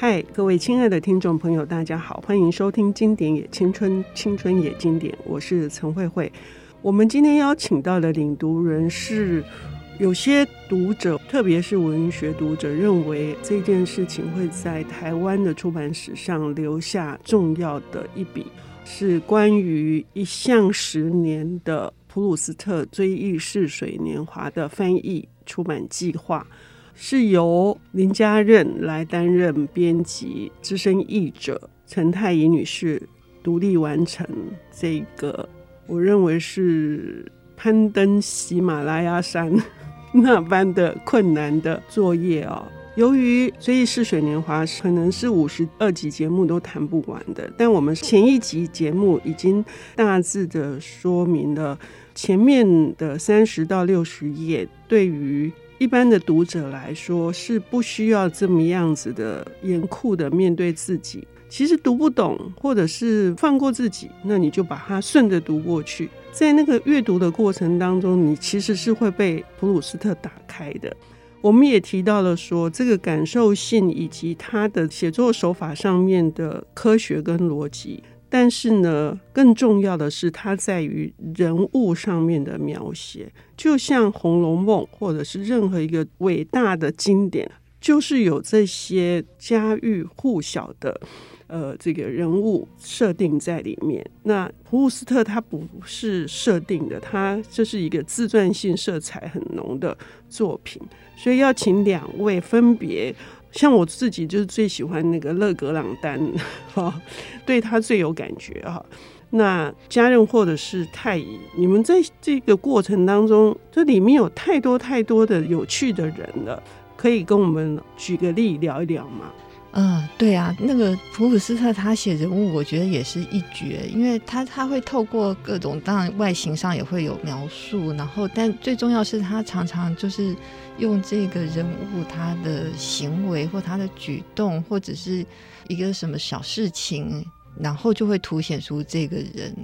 嗨，各位亲爱的听众朋友，大家好，欢迎收听《经典也青春，青春也经典》，我是陈慧慧。我们今天邀请到的领读人是有些读者，特别是文学读者，认为这件事情会在台湾的出版史上留下重要的一笔，是关于一向十年的普鲁斯特《追忆似水年华》的翻译出版计划。是由林家任来担任编辑，资深译者陈太乙女士独立完成这个，我认为是攀登喜马拉雅山那般的困难的作业哦。由于《追忆似水年华》可能是五十二集节目都谈不完的，但我们前一集节目已经大致的说明了前面的三十到六十页对于。一般的读者来说是不需要这么样子的严酷的面对自己。其实读不懂或者是放过自己，那你就把它顺着读过去。在那个阅读的过程当中，你其实是会被普鲁斯特打开的。我们也提到了说，这个感受性以及他的写作手法上面的科学跟逻辑。但是呢，更重要的是，它在于人物上面的描写，就像《红楼梦》或者是任何一个伟大的经典，就是有这些家喻户晓的，呃，这个人物设定在里面。那普鲁斯特他不是设定的，他这是一个自传性色彩很浓的作品，所以要请两位分别。像我自己就是最喜欢那个勒格朗丹，哈，对他最有感觉哈。那家人或者是太乙，你们在这个过程当中，这里面有太多太多的有趣的人了，可以跟我们举个例聊一聊吗？嗯，对啊，那个普鲁斯特他写人物，我觉得也是一绝，因为他他会透过各种，当然外形上也会有描述，然后但最重要是他常常就是用这个人物他的行为或他的举动，或者是一个什么小事情，然后就会凸显出这个人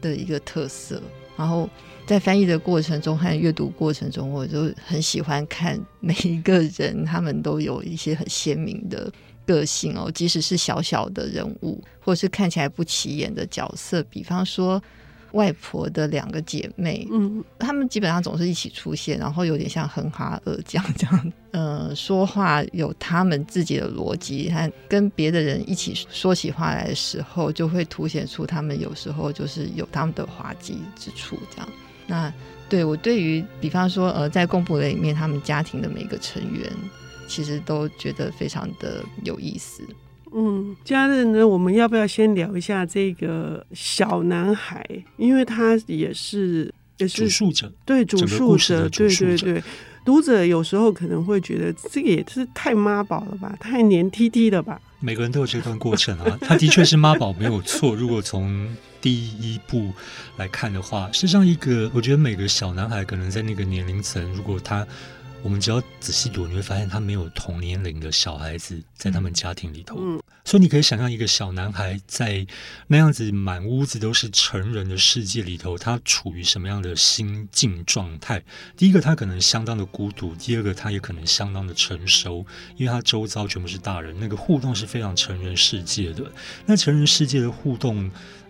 的一个特色。然后在翻译的过程中和阅读过程中，我就很喜欢看每一个人，他们都有一些很鲜明的。个性哦，即使是小小的人物，或是看起来不起眼的角色，比方说外婆的两个姐妹，嗯，他们基本上总是一起出现，然后有点像哼哈二将这样，呃，说话有他们自己的逻辑，和跟别的人一起说起话来的时候，就会凸显出他们有时候就是有他们的滑稽之处，这样。那对我对于比方说呃，在贡布雷里面，他们家庭的每个成员。其实都觉得非常的有意思。嗯，家人呢，我们要不要先聊一下这个小男孩？因为他也是也是主述者，对主述者，对对对。读者有时候可能会觉得这个也是太妈宝了吧，太黏 T T 了吧？每个人都有这段过程啊，他的确是妈宝没有错。如果从第一步来看的话，实际上一个，我觉得每个小男孩可能在那个年龄层，如果他。我们只要仔细读，你会发现他没有同年龄的小孩子在他们家庭里头，嗯，所以你可以想象一个小男孩在那样子满屋子都是成人的世界里头，他处于什么样的心境状态？第一个，他可能相当的孤独；第二个，他也可能相当的成熟，因为他周遭全部是大人，那个互动是非常成人世界的。那成人世界的互动，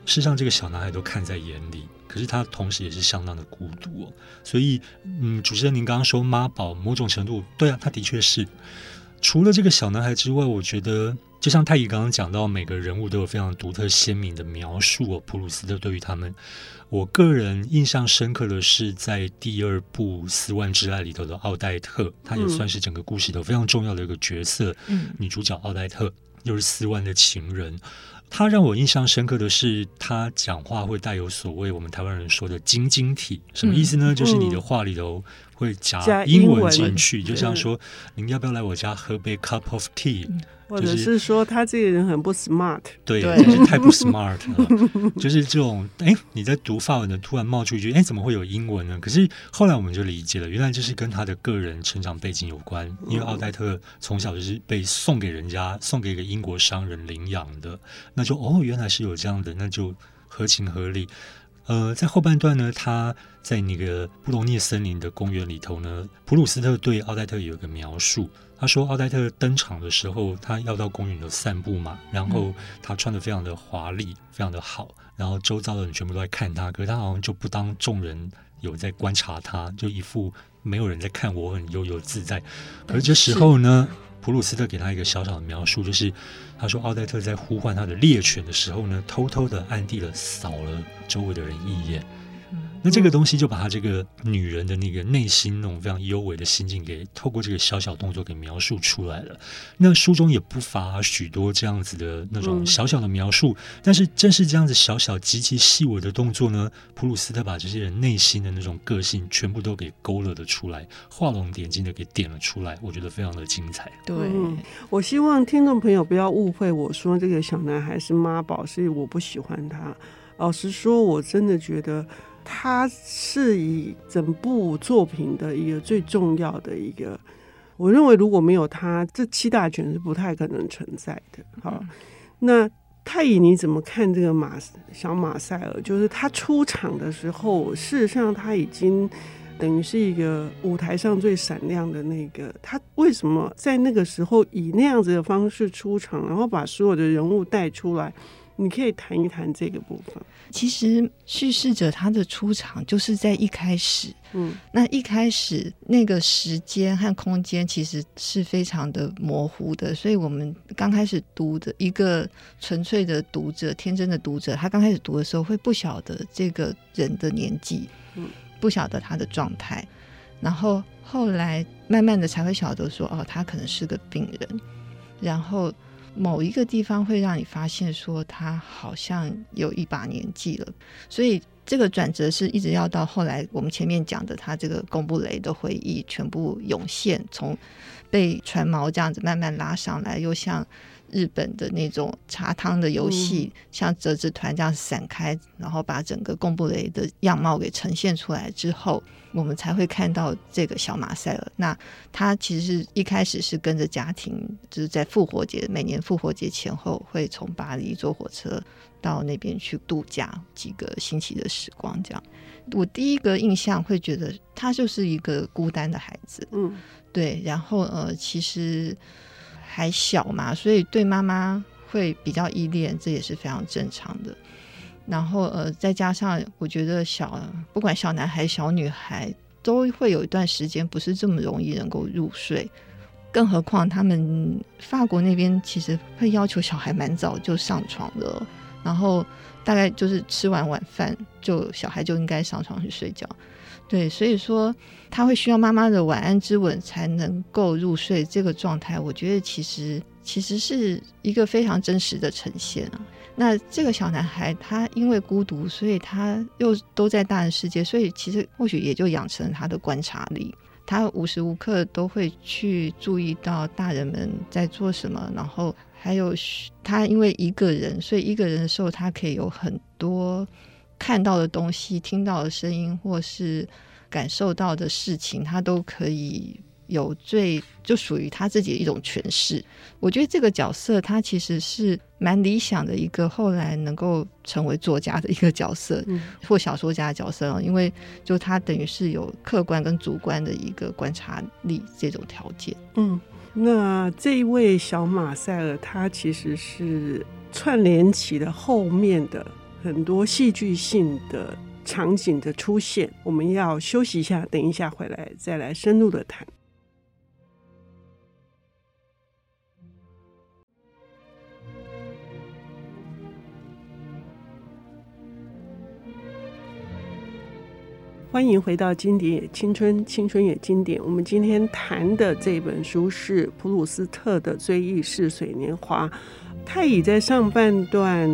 事实上这个小男孩都看在眼里。可是他同时也是相当的孤独哦，所以，嗯，主持人您刚刚说妈宝，某种程度对啊，他的确是。除了这个小男孩之外，我觉得就像太乙刚刚讲到，每个人物都有非常独特鲜明的描述哦。普鲁斯特对于他们，我个人印象深刻的是在第二部《斯万之爱》里头的奥黛特，她也算是整个故事里头非常重要的一个角色。嗯，女主角奥黛特又是斯万的情人。他让我印象深刻的是，他讲话会带有所谓我们台湾人说的晶晶体，什么意思呢？嗯、就是你的话里头会加英文进去，就像说，您要不要来我家喝杯 cup of tea？或者是说他这个人很不 smart，对，就是太不 smart 了。就是这种，哎，你在读法文的，突然冒出一句，哎，怎么会有英文呢？可是后来我们就理解了，原来这是跟他的个人成长背景有关。因为奥黛特从小就是被送给人家，送给一个英国商人领养的，那就哦，原来是有这样的，那就合情合理。呃，在后半段呢，他在那个布隆涅森林的公园里头呢，普鲁斯特对奥黛特有一个描述。他说，奥黛特登场的时候，他要到公园里散步嘛，然后他穿的非常的华丽，非常的好，然后周遭的人全部都在看他，可是他好像就不当众人有在观察他，就一副没有人在看我，很悠游自在。可是这时候呢，普鲁斯特给他一个小小的描述，就是他说，奥黛特在呼唤他的猎犬的时候呢，偷偷的暗地的扫了周围的人一眼。那这个东西就把他这个女人的那个内心那种非常幽微的心境给透过这个小小动作给描述出来了。那书中也不乏许多这样子的那种小小的描述，嗯、但是正是这样子小小极其细微的动作呢，普鲁斯特把这些人内心的那种个性全部都给勾勒了出来，画龙点睛的给点了出来，我觉得非常的精彩。对、嗯，我希望听众朋友不要误会我说这个小男孩是妈宝，所以我不喜欢他。老实说，我真的觉得。他是以整部作品的一个最重要的一个，我认为如果没有他，这七大卷是不太可能存在的。好，嗯、那太乙你怎么看这个马小马赛尔？就是他出场的时候，事实上他已经等于是一个舞台上最闪亮的那个。他为什么在那个时候以那样子的方式出场，然后把所有的人物带出来？你可以谈一谈这个部分。其实叙事者他的出场就是在一开始，嗯，那一开始那个时间和空间其实是非常的模糊的，所以我们刚开始读的一个纯粹的读者、天真的读者，他刚开始读的时候会不晓得这个人的年纪，嗯，不晓得他的状态，然后后来慢慢的才会晓得说，哦，他可能是个病人，然后。某一个地方会让你发现说他好像有一把年纪了，所以这个转折是一直要到后来我们前面讲的他这个公布雷的回忆全部涌现，从被船锚这样子慢慢拉上来，又像日本的那种茶汤的游戏，嗯、像折纸团这样散开，然后把整个贡布雷的样貌给呈现出来之后。我们才会看到这个小马赛尔。那他其实是一开始是跟着家庭，就是在复活节每年复活节前后，会从巴黎坐火车到那边去度假几个星期的时光。这样，我第一个印象会觉得他就是一个孤单的孩子。嗯，对。然后呃，其实还小嘛，所以对妈妈会比较依恋，这也是非常正常的。然后呃，再加上我觉得小不管小男孩小女孩都会有一段时间不是这么容易能够入睡，更何况他们法国那边其实会要求小孩蛮早就上床的，然后大概就是吃完晚饭就小孩就应该上床去睡觉，对，所以说他会需要妈妈的晚安之吻才能够入睡，这个状态我觉得其实其实是一个非常真实的呈现啊。那这个小男孩，他因为孤独，所以他又都在大人世界，所以其实或许也就养成了他的观察力。他无时无刻都会去注意到大人们在做什么，然后还有他因为一个人，所以一个人的时候，他可以有很多看到的东西、听到的声音，或是感受到的事情，他都可以。有最就属于他自己的一种诠释，我觉得这个角色他其实是蛮理想的一个后来能够成为作家的一个角色，嗯、或小说家的角色，因为就他等于是有客观跟主观的一个观察力这种条件。嗯，那这一位小马赛尔，他其实是串联起了后面的很多戏剧性的场景的出现。我们要休息一下，等一下回来再来深入的谈。欢迎回到《经典也青春，青春也经典》。我们今天谈的这本书是普鲁斯特的《追忆似水年华》。太乙在上半段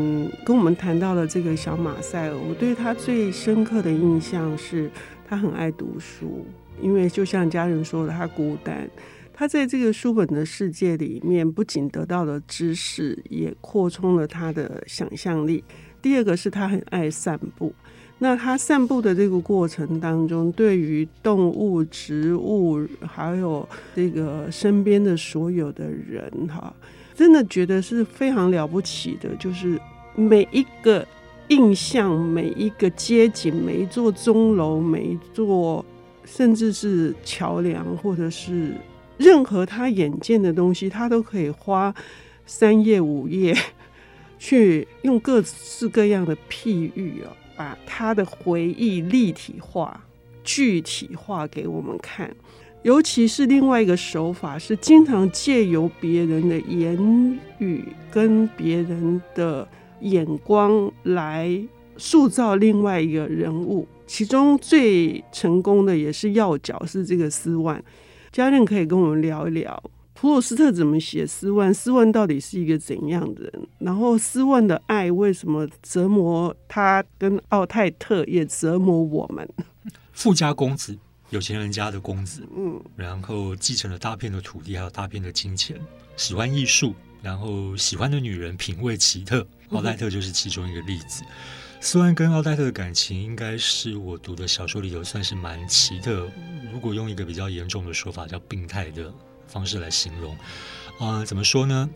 跟我们谈到了这个小马赛，我对他最深刻的印象是他很爱读书，因为就像家人说的，他孤单。他在这个书本的世界里面，不仅得到了知识，也扩充了他的想象力。第二个是他很爱散步。那他散步的这个过程当中，对于动物、植物，还有这个身边的所有的人，哈，真的觉得是非常了不起的。就是每一个印象每一个街景、每一座钟楼、每一座，甚至是桥梁，或者是任何他眼见的东西，他都可以花三页五页 去用各式各样的譬喻啊，把他的回忆立体化、具体化给我们看。尤其是另外一个手法，是经常借由别人的言语跟别人的眼光来塑造另外一个人物。其中最成功的也是要角，是这个斯万。嘉任可以跟我们聊一聊普鲁斯特怎么写斯万？斯万到底是一个怎样的人？然后斯万的爱为什么折磨他，跟奥泰特也折磨我们？富家公子。有钱人家的公子，嗯，然后继承了大片的土地，还有大片的金钱，喜欢艺术，然后喜欢的女人品味奇特，奥黛特就是其中一个例子。斯万跟奥黛特的感情，应该是我读的小说里头算是蛮奇特。如果用一个比较严重的说法，叫病态的方式来形容，啊、呃，怎么说呢？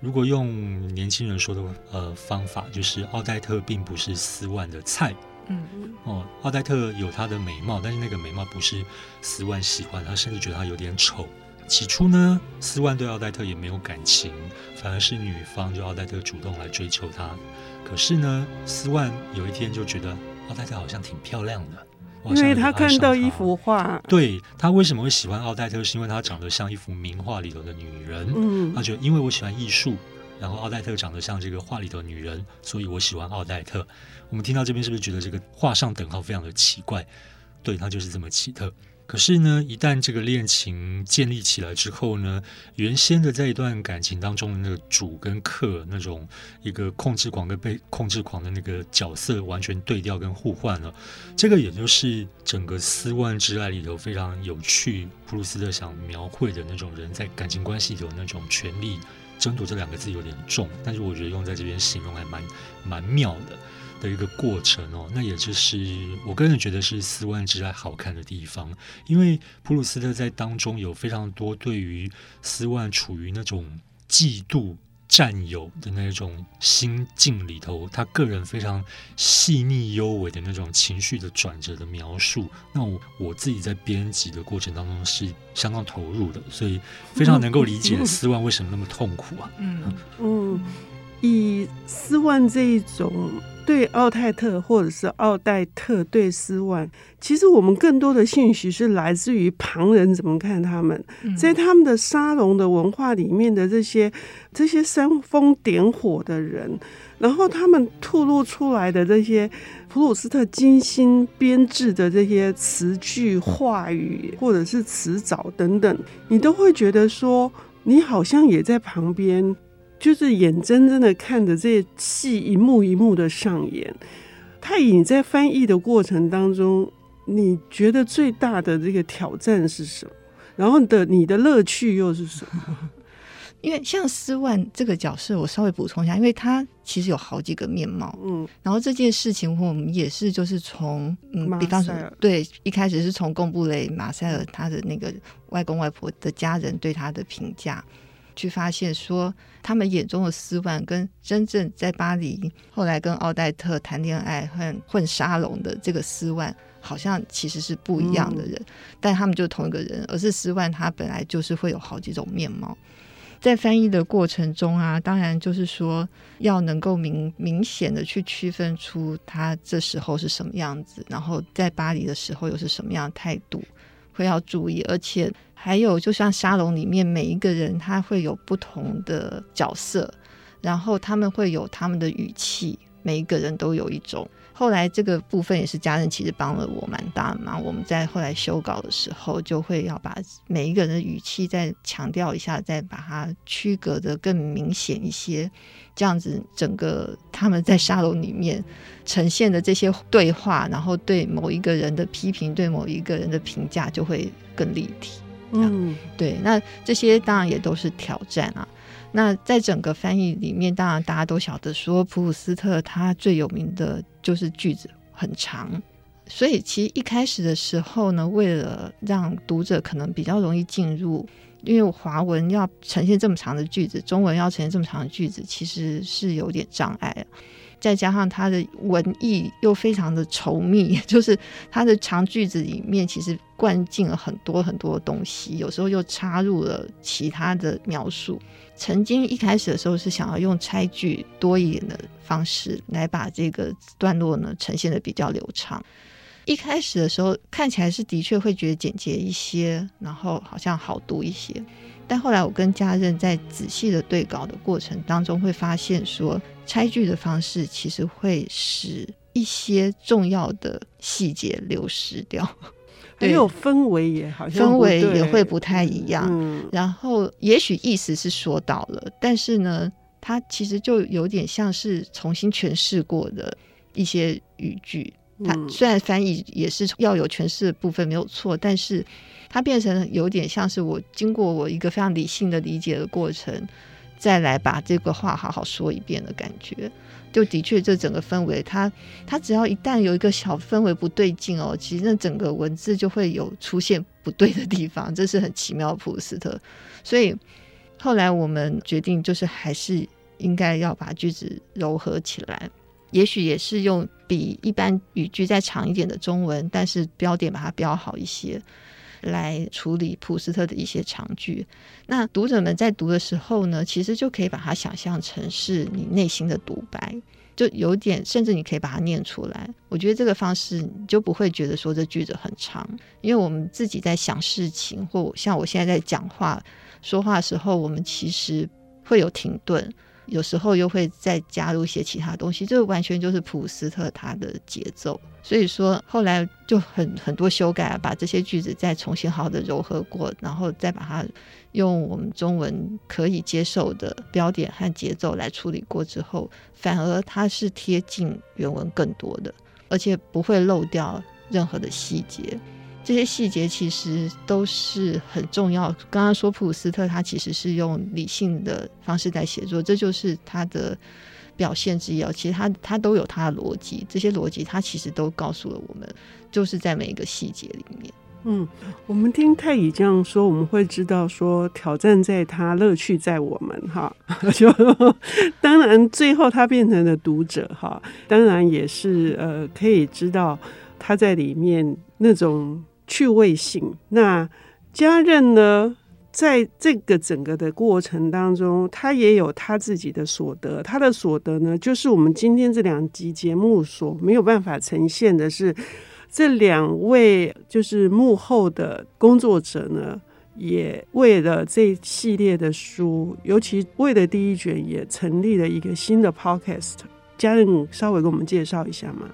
如果用年轻人说的呃方法，就是奥黛特并不是斯万的菜。嗯哦，奥黛特有她的美貌，但是那个美貌不是斯万喜欢，他甚至觉得她有点丑。起初呢，斯万对奥黛特也没有感情，反而是女方就奥黛特主动来追求他。可是呢，斯万有一天就觉得奥黛特好像挺漂亮的，因为他看到一幅画。对，他为什么会喜欢奥黛特？是因为她长得像一幅名画里头的女人。嗯，他觉得因为我喜欢艺术。然后奥黛特长得像这个画里的女人，所以我喜欢奥黛特。我们听到这边是不是觉得这个画上等号非常的奇怪？对，它就是这么奇特。可是呢，一旦这个恋情建立起来之后呢，原先的在一段感情当中的那个主跟客那种一个控制狂跟被控制狂的那个角色完全对调跟互换了。这个也就是整个斯万之爱里头非常有趣，普鲁斯特想描绘的那种人在感情关系里的那种权力。争夺这两个字有点重，但是我觉得用在这边形容还蛮蛮妙的的一个过程哦。那也就是我个人觉得是斯万之爱好看的地方，因为普鲁斯特在当中有非常多对于斯万处于那种嫉妒。占有的那种心境里头，他个人非常细腻优美的那种情绪的转折的描述，那我我自己在编辑的过程当中是相当投入的，所以非常能够理解斯万为什么那么痛苦啊。嗯嗯，以斯万这一种。对奥泰特，或者是奥黛特对斯万，其实我们更多的信息是来自于旁人怎么看他们，在他们的沙龙的文化里面的这些这些煽风点火的人，然后他们吐露出来的这些普鲁斯特精心编制的这些词句、话语，或者是词藻等等，你都会觉得说，你好像也在旁边。就是眼睁睁的看着这些戏一幕一幕的上演。太乙，你在翻译的过程当中，你觉得最大的这个挑战是什么？然后的你的乐趣又是什么？因为像斯万这个角色，我稍微补充一下，因为他其实有好几个面貌。嗯，然后这件事情我们也是就是从嗯，比方说对，一开始是从贡布雷马塞尔他的那个外公外婆的家人对他的评价。去发现说，他们眼中的斯万跟真正在巴黎后来跟奥黛特谈恋爱、混混沙龙的这个斯万，好像其实是不一样的人。嗯、但他们就同一个人，而是斯万他本来就是会有好几种面貌。在翻译的过程中啊，当然就是说要能够明明显的去区分出他这时候是什么样子，然后在巴黎的时候又是什么样的态度。会要注意，而且还有，就像沙龙里面每一个人，他会有不同的角色，然后他们会有他们的语气，每一个人都有一种。后来这个部分也是家人其实帮了我蛮大的忙。我们在后来修稿的时候，就会要把每一个人的语气再强调一下，再把它区隔的更明显一些。这样子，整个他们在沙龙里面呈现的这些对话，然后对某一个人的批评，对某一个人的评价，就会更立体。嗯，对。那这些当然也都是挑战啊。那在整个翻译里面，当然大家都晓得说，普鲁斯特他最有名的就是句子很长，所以其实一开始的时候呢，为了让读者可能比较容易进入，因为华文要呈现这么长的句子，中文要呈现这么长的句子，其实是有点障碍。再加上他的文意又非常的稠密，就是他的长句子里面其实灌进了很多很多东西，有时候又插入了其他的描述。曾经一开始的时候是想要用拆句多一点的方式来把这个段落呢呈现得比较流畅。一开始的时候看起来是的确会觉得简洁一些，然后好像好读一些。但后来我跟家人在仔细的对稿的过程当中，会发现说拆句的方式其实会使一些重要的细节流失掉，还有氛围也好像氛围也会不太一样。嗯，然后也许意思是说到了，但是呢，它其实就有点像是重新诠释过的一些语句。它虽然翻译也是要有诠释的部分没有错，但是。它变成有点像是我经过我一个非常理性的理解的过程，再来把这个话好好说一遍的感觉。就的确，这整个氛围，它它只要一旦有一个小氛围不对劲哦，其实那整个文字就会有出现不对的地方，这是很奇妙的普鲁斯特。所以后来我们决定，就是还是应该要把句子糅合起来，也许也是用比一般语句再长一点的中文，但是标点把它标好一些。来处理普斯特的一些长句，那读者们在读的时候呢，其实就可以把它想象成是你内心的独白，就有点，甚至你可以把它念出来。我觉得这个方式你就不会觉得说这句子很长，因为我们自己在想事情，或像我现在在讲话说话的时候，我们其实会有停顿。有时候又会再加入一些其他东西，这完全就是普斯特他的节奏。所以说后来就很很多修改，把这些句子再重新好好的糅合过，然后再把它用我们中文可以接受的标点和节奏来处理过之后，反而它是贴近原文更多的，而且不会漏掉任何的细节。这些细节其实都是很重要。刚刚说普鲁斯特他其实是用理性的方式在写作，这就是他的表现之一哦。其实他他都有他的逻辑，这些逻辑他其实都告诉了我们，就是在每一个细节里面。嗯，我们听太乙这样说，我们会知道说挑战在他，乐趣在我们哈。就当然最后他变成了读者哈，当然也是呃可以知道他在里面那种。趣味性。那家任呢，在这个整个的过程当中，他也有他自己的所得。他的所得呢，就是我们今天这两集节目所没有办法呈现的是，这两位就是幕后的工作者呢，也为了这系列的书，尤其为了第一卷，也成立了一个新的 podcast。家任稍微给我们介绍一下吗？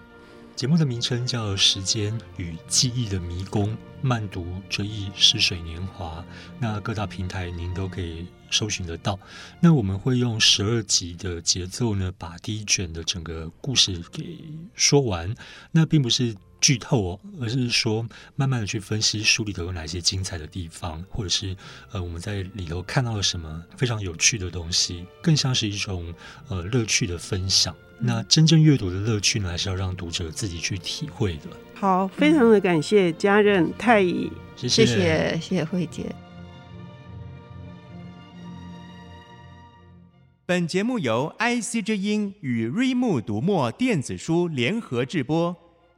节目的名称叫《时间与记忆的迷宫》，慢读追忆似水年华。那各大平台您都可以搜寻得到。那我们会用十二集的节奏呢，把第一卷的整个故事给说完。那并不是剧透哦，而是说慢慢的去分析书里头有哪些精彩的地方，或者是呃我们在里头看到了什么非常有趣的东西，更像是一种呃乐趣的分享。那真正阅读的乐趣呢，还是要让读者自己去体会的。好，非常的感谢家任太乙，谢谢，谢谢，谢谢慧姐。本节目由 IC 之音与瑞木读墨电子书联合制播，